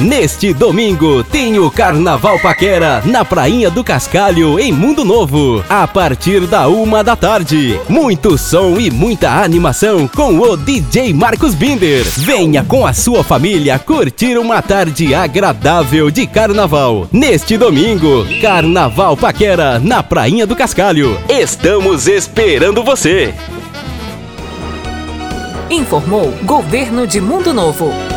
Neste domingo tem o Carnaval Paquera na Prainha do Cascalho, em Mundo Novo, a partir da uma da tarde. Muito som e muita animação com o DJ Marcos Binder. Venha com a sua família curtir uma tarde agradável de carnaval. Neste domingo, Carnaval Paquera na Prainha do Cascalho. Estamos esperando você. Informou Governo de Mundo Novo.